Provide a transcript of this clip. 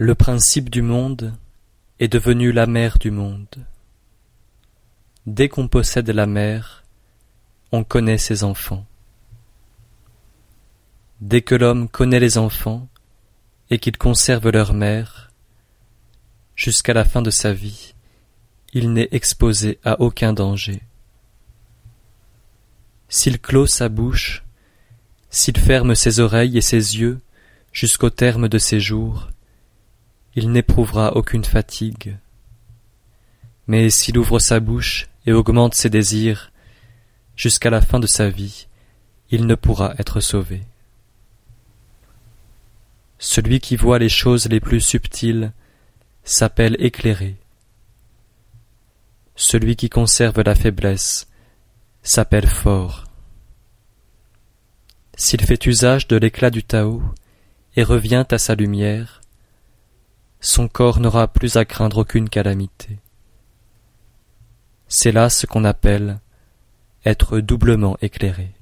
Le principe du monde est devenu la mère du monde. Dès qu'on possède la mère, on connaît ses enfants. Dès que l'homme connaît les enfants et qu'il conserve leur mère, jusqu'à la fin de sa vie, il n'est exposé à aucun danger. S'il clôt sa bouche, s'il ferme ses oreilles et ses yeux jusqu'au terme de ses jours, il n'éprouvera aucune fatigue. Mais s'il ouvre sa bouche et augmente ses désirs, jusqu'à la fin de sa vie, il ne pourra être sauvé. Celui qui voit les choses les plus subtiles s'appelle éclairé. Celui qui conserve la faiblesse s'appelle fort. S'il fait usage de l'éclat du Tao et revient à sa lumière, son corps n'aura plus à craindre aucune calamité. C'est là ce qu'on appelle être doublement éclairé.